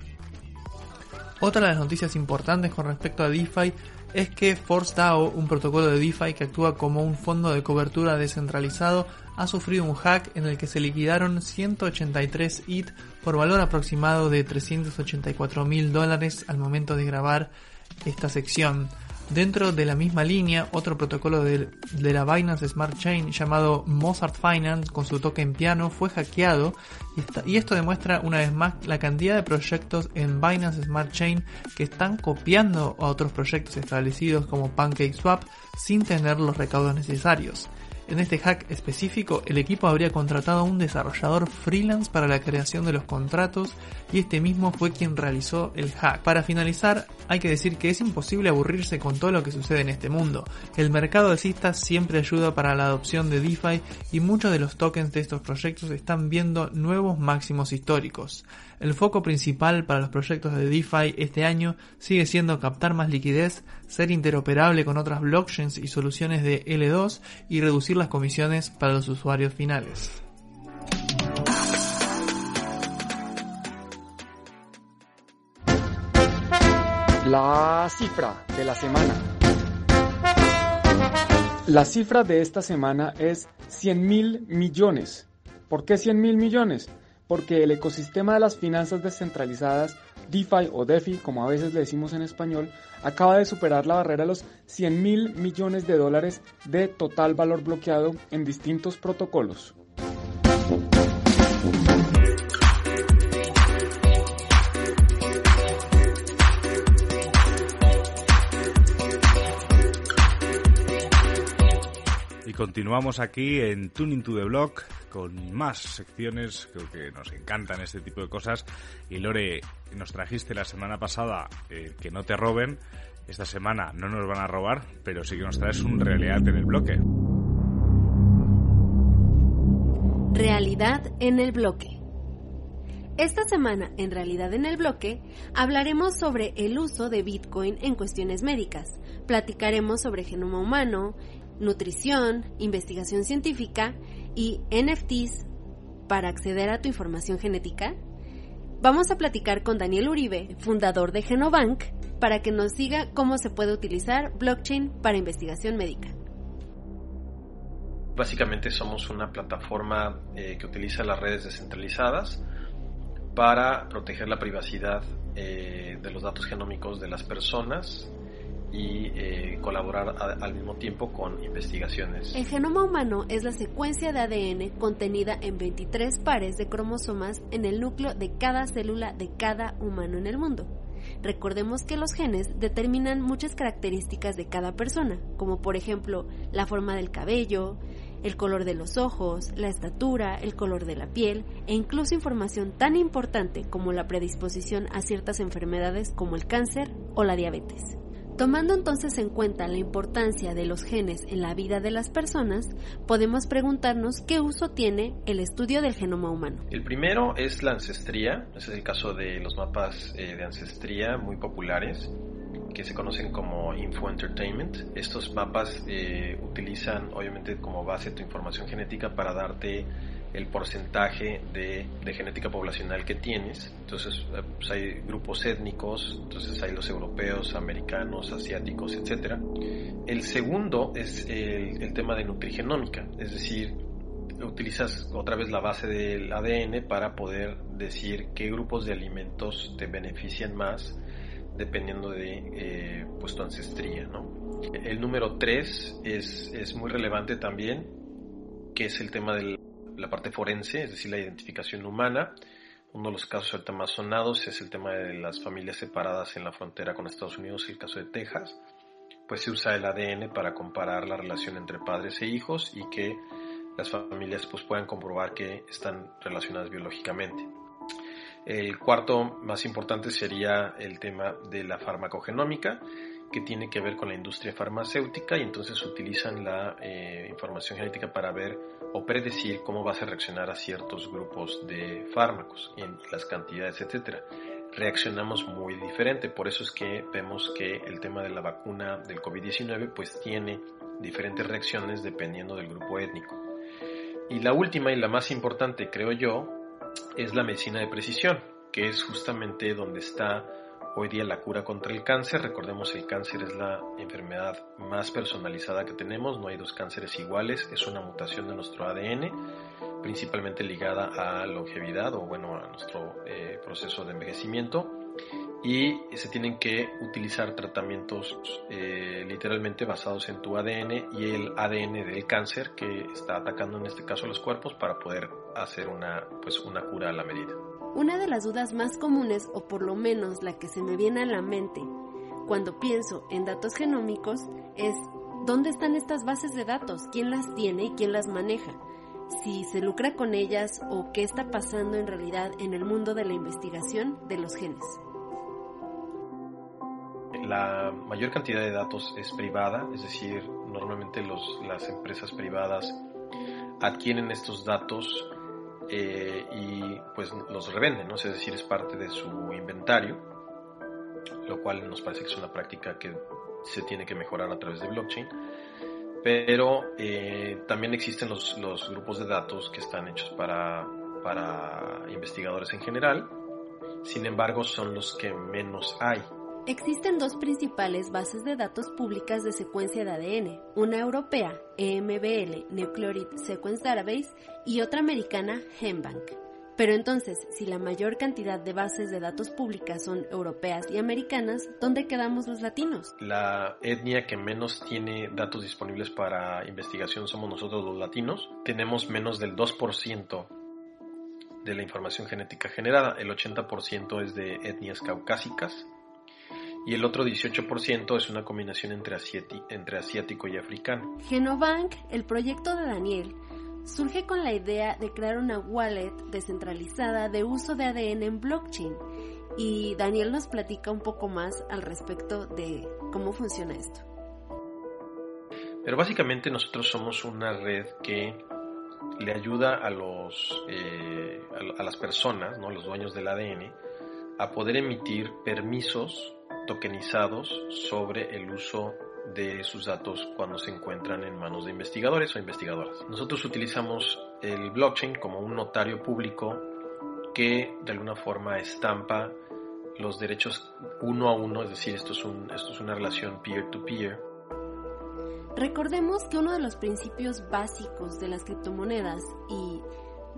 Otra de las noticias importantes con respecto a DeFi es que ForceDAO, un protocolo de DeFi que actúa como un fondo de cobertura descentralizado, ha sufrido un hack en el que se liquidaron 183 ETH por valor aproximado de 384 mil dólares al momento de grabar esta sección. Dentro de la misma línea, otro protocolo de, la Binance Smart Chain llamado Mozart Finance con su token piano fue hackeado y, y, esto demuestra una vez más la cantidad de proyectos en Binance Smart Chain que están copiando a otros proyectos establecidos como PancakeSwap sin tener los recaudos necesarios. En este hack específico, el equipo habría contratado a un desarrollador freelance para la creación de los contratos y este mismo fue quien realizó el hack. Para finalizar, hay que decir que es imposible aburrirse con todo lo que sucede en este mundo. El mercado de cistas siempre ayuda para la adopción de DeFi y muchos de los tokens de estos proyectos están viendo nuevos máximos históricos. El foco principal para los proyectos de DeFi este año sigue siendo captar más liquidez, ser interoperable con otras blockchains y soluciones de L2 y reducir las comisiones para los usuarios finales. La cifra de la semana. La cifra de esta semana es 100 mil millones. ¿Por qué 100 mil millones? Porque el ecosistema de las finanzas descentralizadas, DeFi o DeFi, como a veces le decimos en español, acaba de superar la barrera de los 100 mil millones de dólares de total valor bloqueado en distintos protocolos. Y continuamos aquí en Tuning to the Block con más secciones, creo que nos encantan este tipo de cosas. Y Lore, nos trajiste la semana pasada eh, que no te roben. Esta semana no nos van a robar, pero sí que nos traes un realidad en el bloque. Realidad en el bloque. Esta semana, en realidad en el bloque, hablaremos sobre el uso de Bitcoin en cuestiones médicas. Platicaremos sobre genoma humano, nutrición, investigación científica y NFTs para acceder a tu información genética? Vamos a platicar con Daniel Uribe, fundador de Genobank, para que nos diga cómo se puede utilizar blockchain para investigación médica. Básicamente somos una plataforma eh, que utiliza las redes descentralizadas para proteger la privacidad eh, de los datos genómicos de las personas y eh, colaborar al mismo tiempo con investigaciones. El genoma humano es la secuencia de ADN contenida en 23 pares de cromosomas en el núcleo de cada célula de cada humano en el mundo. Recordemos que los genes determinan muchas características de cada persona, como por ejemplo la forma del cabello, el color de los ojos, la estatura, el color de la piel e incluso información tan importante como la predisposición a ciertas enfermedades como el cáncer o la diabetes. Tomando entonces en cuenta la importancia de los genes en la vida de las personas, podemos preguntarnos qué uso tiene el estudio del genoma humano. El primero es la ancestría, ese es el caso de los mapas eh, de ancestría muy populares que se conocen como Info Entertainment. Estos mapas eh, utilizan obviamente como base tu información genética para darte el porcentaje de, genética poblacional que tienes. Entonces eh, pues hay grupos étnicos, entonces hay los europeos, americanos, asiáticos, etc. El segundo es el, el tema de nutrigenómica, es decir, utilizas otra vez la base del ADN para poder decir qué grupos de alimentos te benefician más dependiendo de eh, pues tu ancestría. ¿no? El número 3 es, es muy relevante también, que es el tema de la parte forense, es decir, la identificación humana. Uno de los casos ahorita más sonados es el tema de las familias separadas en la frontera con Estados Unidos, el caso de Texas. Pues se usa el ADN para comparar la relación entre padres e hijos y que las familias pues puedan comprobar que están relacionadas biológicamente. El cuarto más importante sería el tema de la farmacogenómica, que tiene que ver con la industria farmacéutica y entonces utilizan la eh, información genética para ver o predecir cómo vas a reaccionar a ciertos grupos de fármacos en las cantidades, etcétera. Reaccionamos muy diferente, por eso es que vemos que el tema de la vacuna del COVID-19 pues tiene diferentes reacciones dependiendo del grupo étnico. Y la última y la más importante, creo yo, es la medicina de precisión, que es justamente donde está hoy día la cura contra el cáncer. Recordemos el cáncer es la enfermedad más personalizada que tenemos, no hay dos cánceres iguales, es una mutación de nuestro ADN, principalmente ligada a longevidad o bueno, a nuestro eh, proceso de envejecimiento y se tienen que utilizar tratamientos eh, literalmente basados en tu ADN y el ADN del cáncer que está atacando en este caso los cuerpos para poder hacer una, pues, una cura a la medida. Una de las dudas más comunes, o por lo menos la que se me viene a la mente cuando pienso en datos genómicos, es ¿dónde están estas bases de datos? ¿Quién las tiene y quién las maneja? si se lucra con ellas o qué está pasando en realidad en el mundo de la investigación de los genes la mayor cantidad de datos es privada, es decir, normalmente las empresas privadas adquieren estos datos eh, y pues los revenden, ¿no? es decir, es parte de su inventario, lo cual nos parece que es una práctica que se tiene que mejorar a través de blockchain. Pero eh, también existen los, los, grupos de datos que están hechos para, para investigadores en general, sin embargo son los que menos hay. Existen dos principales bases de datos públicas de secuencia de ADN, una europea, EMBL, Nucleotide Sequence Database, y otra americana, GenBank. Pero entonces, si la mayor cantidad de bases de datos públicas son europeas y americanas, ¿dónde quedamos los latinos? La etnia que menos tiene datos disponibles para investigación somos nosotros los latinos. Tenemos menos del 2% de la información genética generada. El 80% es de etnias caucásicas y el otro 18% es una combinación entre, entre asiático y africano. Genobank, el proyecto de Daniel, surge con la idea de crear una wallet descentralizada de uso de ADN en blockchain y Daniel nos platica un poco más al respecto de cómo funciona esto. Pero básicamente nosotros somos una red que le ayuda a los eh, a, las personas, ¿no? los dueños del ADN, a poder emitir permisos tokenizados sobre el uso de sus datos cuando se encuentran en manos de investigadores o investigadoras. Nosotros utilizamos el blockchain como un notario público que de alguna forma estampa los derechos uno a uno, es decir, esto es, una relación peer-to-peer. Recordemos que uno de los principios básicos de las criptomonedas y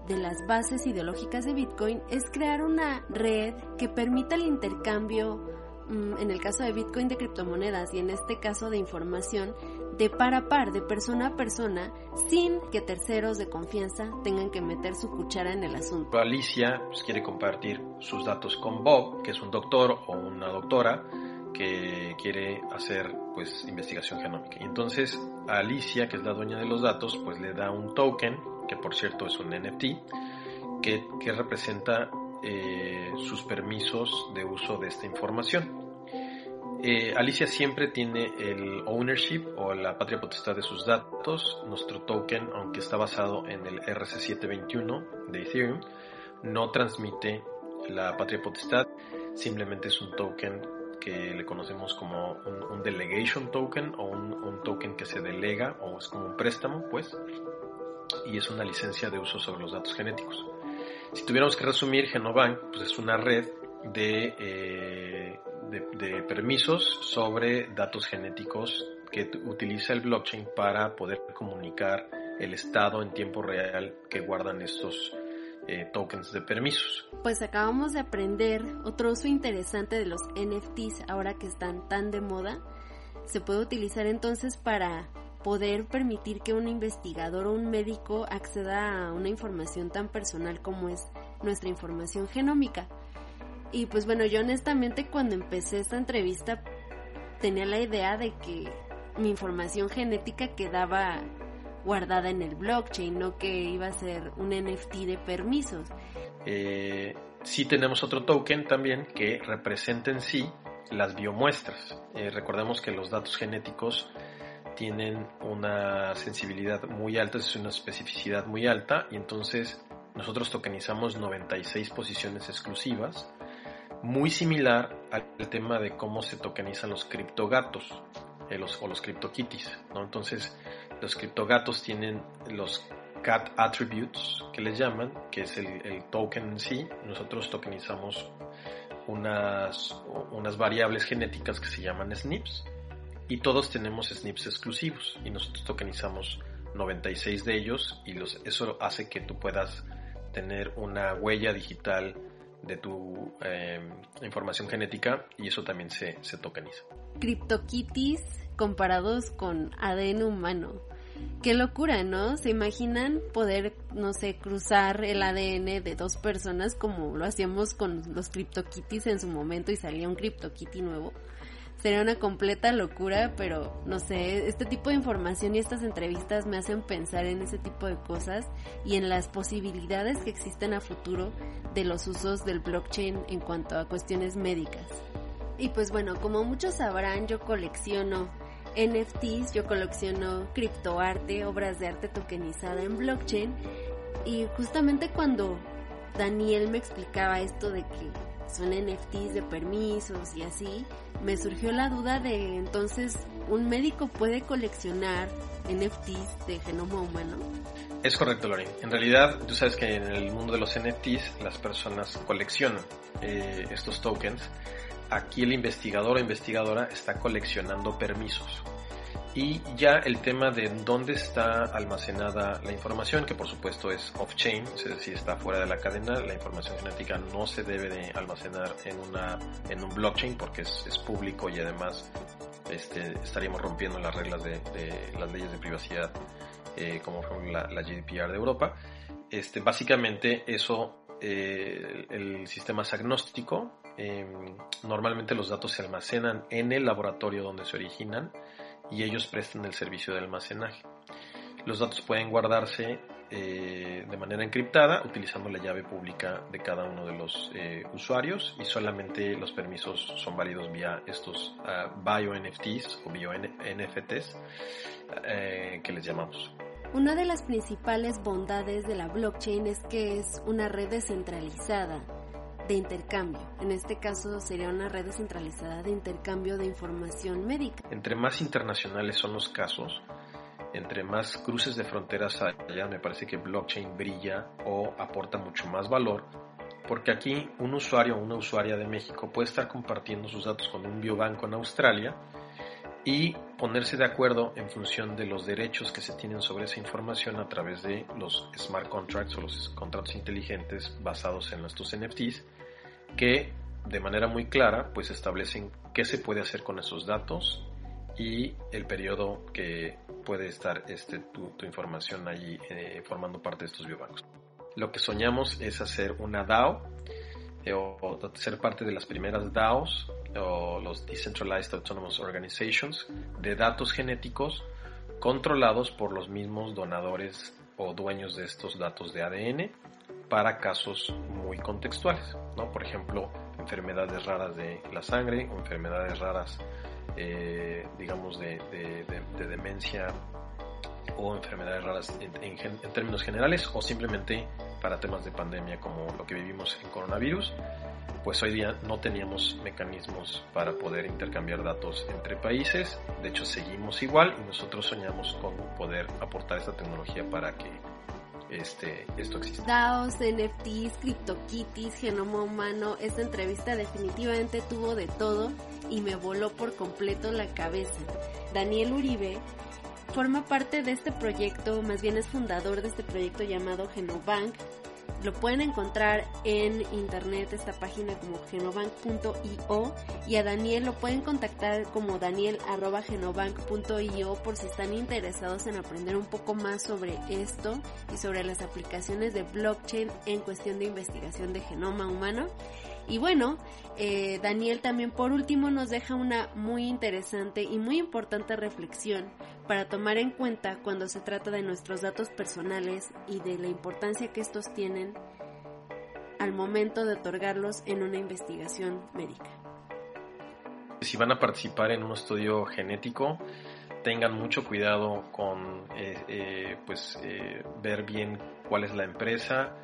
de las bases ideológicas de Bitcoin es crear una red que permita el intercambio, en el caso de Bitcoin, de criptomonedas y en este caso de información, de par a par, de persona a persona, sin que terceros de confianza tengan que meter su cuchara en el asunto. Alicia pues, quiere compartir sus datos con Bob, que es un doctor o una doctora que quiere hacer pues investigación genómica. Y entonces Alicia, que es la dueña de los datos, pues le da un token que por cierto es un NFT, que, que representa eh, sus permisos de uso de esta información. Eh, Alicia siempre tiene el ownership o la patria potestad de sus datos. Nuestro token, aunque está basado en el RC721 de Ethereum, no transmite la patria potestad, simplemente es un token que le conocemos como un, delegation token o un, token que se delega o es como un préstamo, pues, y es una licencia de uso sobre los datos genéticos. Si tuviéramos que resumir, Genobank pues es una red de, eh, de, permisos sobre datos genéticos que utiliza el blockchain para poder comunicar el estado en tiempo real que guardan estos eh, tokens de permisos. Pues acabamos de aprender otro uso interesante de los NFTs ahora que están tan de moda. Se puede utilizar entonces para poder permitir que un investigador o un médico acceda a una información tan personal como es nuestra información genómica. Y pues bueno, yo honestamente cuando empecé esta entrevista tenía la idea de que mi información genética quedaba guardada en el blockchain, no que iba a ser un NFT de permisos. Eh, sí tenemos otro token también que representa en sí las biomuestras. Eh, recordemos que los datos genéticos tienen una sensibilidad muy alta, es una especificidad muy alta y entonces nosotros tokenizamos 96 posiciones exclusivas, muy similar al tema de cómo se tokenizan los criptogatos eh, o los criptokitties. ¿no? Entonces los criptogatos tienen los cat attributes que les llaman, que es el, el token en sí. Nosotros tokenizamos unas, unas variables genéticas que se llaman SNPs y todos tenemos SNPs exclusivos y nosotros tokenizamos 96 de ellos y los, eso hace que tú puedas tener una huella digital de tu em, información genética y eso también se, se tokeniza. CryptoKitties comparados con ADN humano. Qué locura, ¿no? ¿Se imaginan poder, no sé, cruzar el ADN de dos personas como lo hacíamos con los CryptoKitties en su momento y salía un CryptoKitty nuevo? Sería una completa locura, pero no sé, este tipo de información y estas entrevistas me hacen pensar en ese tipo de cosas y en las posibilidades que existen a futuro de los usos del blockchain en cuanto a cuestiones médicas. Y pues bueno, como muchos sabrán, yo colecciono NFTs, yo colecciono criptoarte, obras de arte tokenizada en blockchain y justamente cuando Daniel me explicaba esto de que son NFTs de permisos y así, me surgió la duda de entonces, ¿un médico puede coleccionar NFTs de genoma humano? Es correcto, Lori. En realidad, tú sabes que en el mundo de los NFTs las personas coleccionan eh, estos tokens. Aquí el investigador o investigadora está coleccionando permisos. Y ya el tema de dónde está almacenada la información, que por supuesto es off-chain, es decir, está fuera de la cadena, la información genética no se debe de almacenar en, una, en un blockchain porque es, es público y además este, estaríamos rompiendo las reglas de, las leyes de privacidad eh, como la, la, GDPR de Europa. Este, básicamente eso, eh, el, sistema es agnóstico, em, normalmente los datos se almacenan en el laboratorio donde se originan, y ellos prestan el servicio de almacenaje. Los datos pueden guardarse eh, de manera encriptada utilizando la llave pública de cada uno de los eh, usuarios y solamente los permisos son válidos vía estos uh, bio NFTs o bio NFTs eh, que les llamamos. Una de las principales bondades de la blockchain es que es una red descentralizada de intercambio. En este caso sería una red descentralizada de intercambio de información médica. Entre más internacionales son los casos, entre más cruces de fronteras haya, me parece que blockchain brilla o aporta mucho más valor, porque aquí un usuario o una usuaria de México puede estar compartiendo sus datos con un biobanco en Australia y ponerse de acuerdo en función de los derechos que se tienen sobre esa información a través de los smart contracts o los contratos inteligentes basados en estos NFTs que de manera muy clara pues establecen qué se puede hacer con esos datos y el periodo que puede estar este, tu, información ahí eh, formando parte de estos biobancos. Lo que soñamos es hacer una DAO eh, o, ser parte de las primeras DAOs o los Decentralized Autonomous Organizations de datos genéticos controlados por los mismos donadores o dueños de estos datos de ADN para casos muy contextuales, ¿no? Por ejemplo, enfermedades raras de la sangre o enfermedades raras, eh, digamos, de, demencia o enfermedades raras en, términos generales o simplemente para temas de pandemia como lo que vivimos en coronavirus, pues hoy día no teníamos mecanismos para poder intercambiar datos entre países, de hecho seguimos igual y nosotros soñamos con poder aportar esta tecnología para que este, esto existe. DAOs, NFTs, CryptoKitties, genoma humano, esta entrevista definitivamente tuvo de todo y me voló por completo la cabeza. Daniel Uribe forma parte de este proyecto, más bien es fundador de este proyecto llamado Genobank, lo pueden encontrar en internet esta página como genobank.io y a Daniel lo pueden contactar como daniel@genobank.io por si están interesados en aprender un poco más sobre esto y sobre las aplicaciones de blockchain en cuestión de investigación de genoma humano. Y bueno, eh, Daniel también por último nos deja una muy interesante y muy importante reflexión para tomar en cuenta cuando se trata de nuestros datos personales y de la importancia que estos tienen al momento de otorgarlos en una investigación médica. Si van a participar en un estudio genético, tengan mucho cuidado con eh, eh, pues, ver bien cuál es la empresa,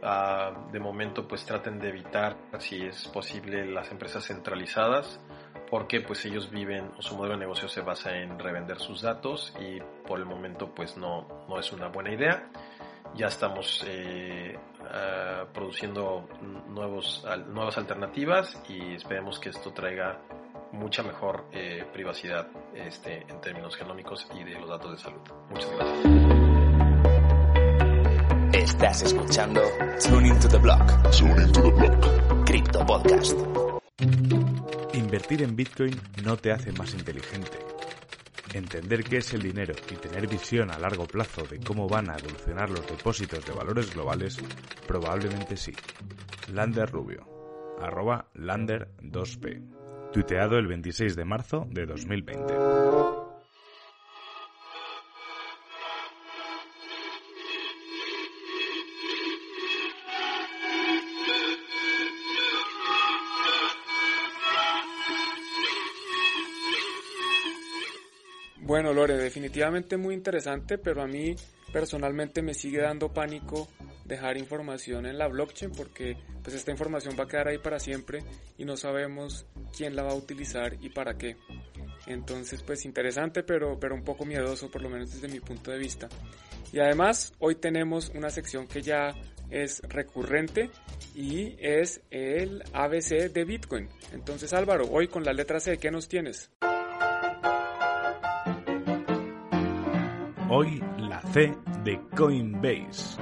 Ah, de momento pues traten de evitar si es posible las empresas centralizadas porque pues ellos viven o su modelo de negocio se basa en revender sus datos y por el momento pues no, no es una buena idea. Ya estamos eh, ah, produciendo nuevos, nuevas alternativas y esperemos que esto traiga mucha mejor eh, privacidad este, en términos genómicos y de los datos de salud. Muchas gracias. Estás escuchando Tune into the Block. Tune into the Block. Crypto Podcast. Invertir en Bitcoin no te hace más inteligente. Entender qué es el dinero y tener visión a largo plazo de cómo van a evolucionar los depósitos de valores globales, probablemente sí. Lander Rubio. Arroba Lander2P. Tuiteado el 26 de marzo de 2020. Bueno, Lore, definitivamente muy interesante, pero a mí personalmente me sigue dando pánico dejar información en la blockchain porque pues esta información va a quedar ahí para siempre y no sabemos quién la va a utilizar y para qué. Entonces, pues interesante, pero, pero un poco miedoso, por lo menos desde mi punto de vista. Y además, hoy tenemos una sección que ya es recurrente y es el ABC de Bitcoin. Entonces, Álvaro, hoy con la letra C, ¿qué nos tienes? Hoy la C de Coinbase.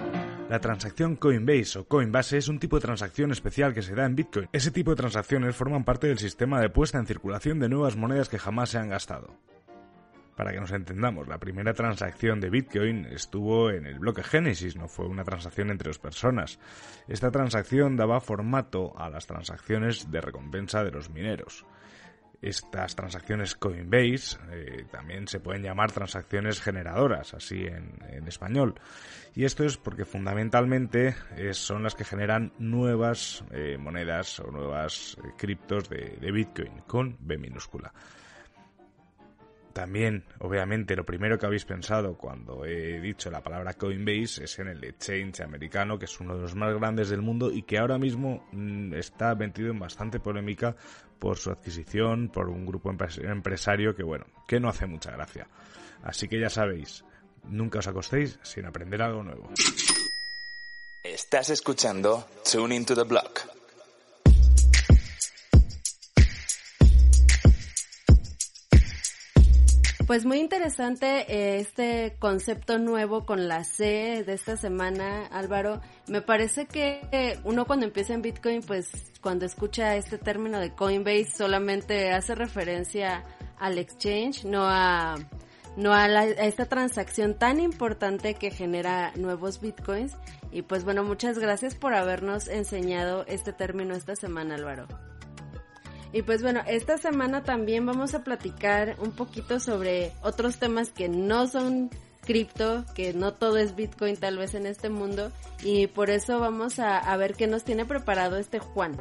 La transacción Coinbase o Coinbase es un tipo de transacción especial que se da en Bitcoin. Ese tipo de transacciones forman parte del sistema de puesta en circulación de nuevas monedas que jamás se han gastado. Para que nos entendamos, la primera transacción de Bitcoin estuvo en el bloque Genesis, no fue una transacción entre dos personas. Esta transacción daba formato a las transacciones de recompensa de los mineros. Estas transacciones Coinbase eh, también se pueden llamar transacciones generadoras, así en, español. Y esto es porque fundamentalmente eh, son las que generan nuevas eh, monedas o nuevas criptos de, de Bitcoin con B minúscula. También, obviamente, lo primero que habéis pensado cuando he dicho la palabra Coinbase es en el exchange americano, que es uno de los más grandes del mundo y que ahora mismo mm, está metido en bastante polémica por su adquisición por un grupo empresario que, bueno, que no hace mucha gracia. Así que ya sabéis, nunca os acostéis sin aprender algo nuevo. Estás escuchando Tune the Block. Pues muy interesante eh, este concepto nuevo con la C de esta semana, Álvaro. Me parece que uno cuando empieza en Bitcoin, pues cuando escucha este término de Coinbase solamente hace referencia al exchange, no a no a, a, esta transacción tan importante que genera nuevos bitcoins. Y pues bueno, muchas gracias por habernos enseñado este término esta semana, Álvaro. Y pues bueno, esta semana también vamos a platicar un poquito sobre otros temas que no son cripto, que no todo es Bitcoin tal vez en este mundo. Y por eso vamos a, ver qué nos tiene preparado este Juan.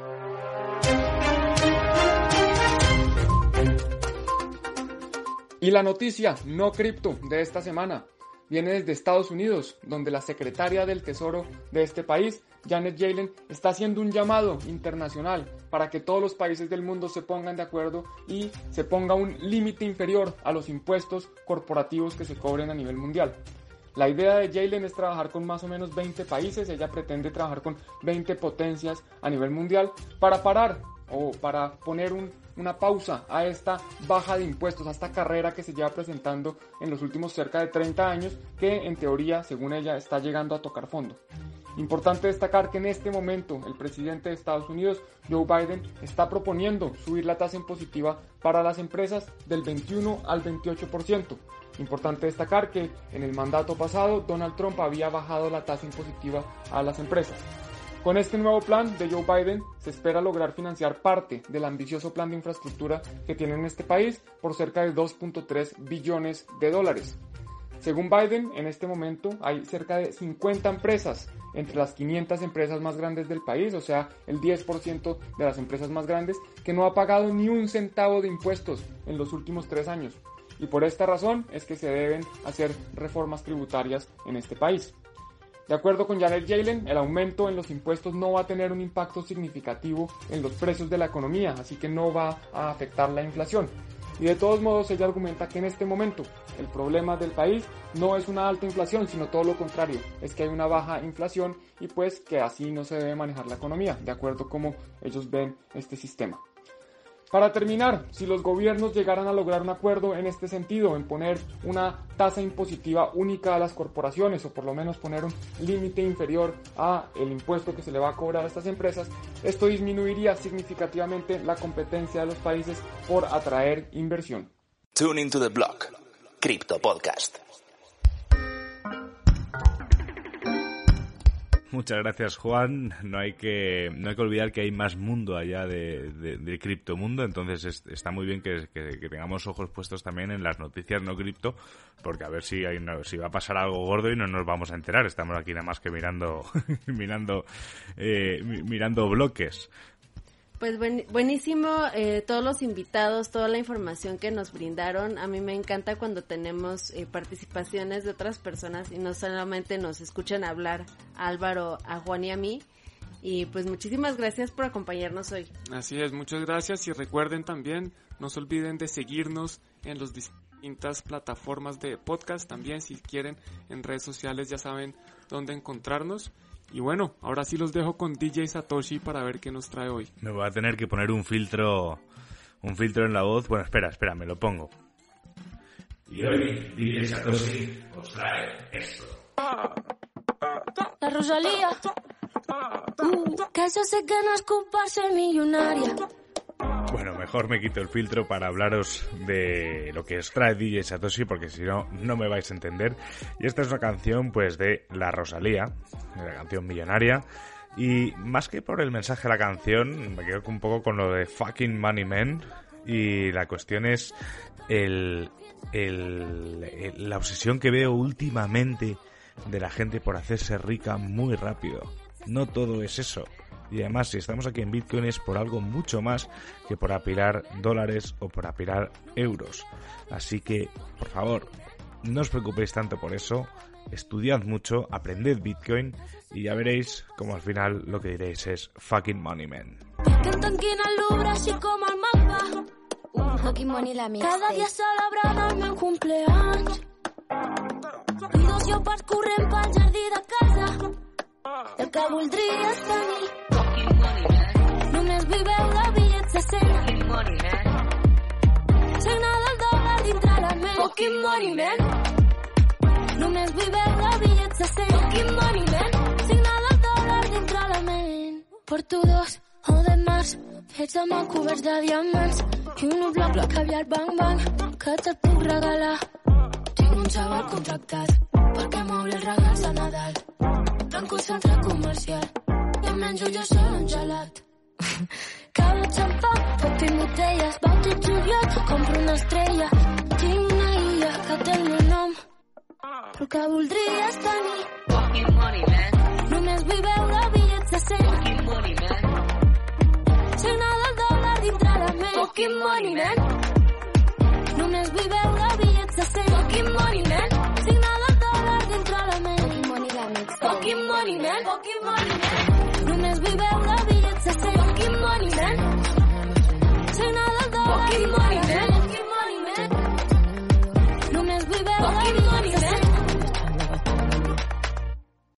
Y la noticia no cripto de esta semana viene desde Estados Unidos, donde la secretaria del Tesoro de este país, Janet Yellen, está haciendo un llamado internacional para que todos los países del mundo se pongan de acuerdo y se ponga un límite inferior a los impuestos corporativos que se cobren a nivel mundial. La idea de Yellen es trabajar con más o menos 20 países, ella pretende trabajar con 20 potencias a nivel mundial para parar o para poner una pausa a esta baja de impuestos, a esta carrera que se lleva presentando en los últimos cerca de 30 años, que en teoría, según ella, está llegando a tocar fondo. Importante destacar que en este momento el presidente de Estados Unidos, Joe Biden, está proponiendo subir la tasa impositiva para las empresas del 21 al 28%. Importante destacar que en el mandato pasado Donald Trump había bajado la tasa impositiva a las empresas. Con este nuevo plan de Joe Biden se espera lograr financiar parte del ambicioso plan de infraestructura que tiene en este país por cerca de 2.3 billones de dólares. Según Biden, en este momento hay cerca de 50 empresas entre las 500 empresas más grandes del país, o sea, el 10% de las empresas más grandes, que no ha pagado ni un centavo de impuestos en los últimos tres años. Y por esta razón es que se deben hacer reformas tributarias en este país. De acuerdo con Janet Yellen, el aumento en los impuestos no va a tener un impacto significativo en los precios de la economía, así que no va a afectar la inflación. Y de todos modos, ella argumenta que en este momento el problema del país no es una alta inflación, sino todo lo contrario, es que hay una baja inflación y pues que así no se debe manejar la economía, de acuerdo como ellos ven este sistema. Para terminar, si los gobiernos llegaran a lograr un acuerdo en este sentido, en poner una tasa impositiva única a las corporaciones o por lo menos poner un límite inferior a el impuesto que se le va a cobrar a estas empresas, esto disminuiría significativamente la competencia de los países por atraer inversión. Tune into the block. Crypto Podcast. Muchas gracias, Juan. No hay que, no hay que olvidar que hay más mundo allá de, de, criptomundo, entonces está muy bien que, tengamos ojos puestos también en las noticias no cripto, porque a ver si, hay si va a pasar algo gordo y no nos vamos a enterar. Estamos aquí nada más que mirando, mirando, eh, mirando bloques. Pues buenísimo eh, todos los invitados, toda la información que nos brindaron. A mí me encanta cuando tenemos eh, participaciones de otras personas y no solamente nos escuchan hablar a Álvaro, a Juan y a mí. Y pues muchísimas gracias por acompañarnos hoy. Así es, muchas gracias y recuerden también, no se olviden de seguirnos en las distintas plataformas de podcast, también si quieren en redes sociales ya saben dónde encontrarnos. Y bueno, ahora sí los dejo con DJ Satoshi para ver qué nos trae hoy. Me voy a tener que poner un filtro, un filtro en la voz. Bueno, espera, espera, me lo pongo. Y hoy DJ Satoshi os trae esto. La Rosalía. Uh, que se sé que no es millonaria. Bueno, mejor me quito el filtro para hablaros de lo que os trae DJ Satoshi, porque si no, no me vais a entender. Y esta es una canción, pues, de La Rosalía, la canción millonaria. Y más que por el mensaje de la canción, me quedo un poco con lo de fucking money man. Y la cuestión es el, el, la obsesión que veo últimamente de la gente por hacerse rica muy rápido. No todo es eso. Y además, si estamos aquí en Bitcoin es por algo mucho más que por apilar dólares o por apilar euros. Así que, por favor, no os preocupéis tanto por eso. Estudiad mucho, aprended Bitcoin y ya veréis como al final lo que diréis es fucking money man. Només vull veure bitllets de cent signar del dòlar dintre la ment fucking money man. Només vull veure bitllets de cent fucking money man. Signar del dòlar dintre la ment porto dos o de març fets amb coberts de diamants i un bloc bloc caviar bang bang. Que te'l puc regalar tinc un xaval contractat. Perquè moure els regals de Nadal? Tanco el centre comercial. I em menjo jo sol gelat cada xampà tot tinc botelles tot juliol compro una estrella tinc una illa que té el meu nom però que voldries tenir Fucking money, man. Només vull veure bitllets de cent Fucking money, man. Signar del dòlar dintre la ment Fucking money, man. Només vull veure bitllets de cent Fucking money, man. Signar del dòlar dintre la ment Fucking money, la mix. Fucking money, man. Fucking money. Turn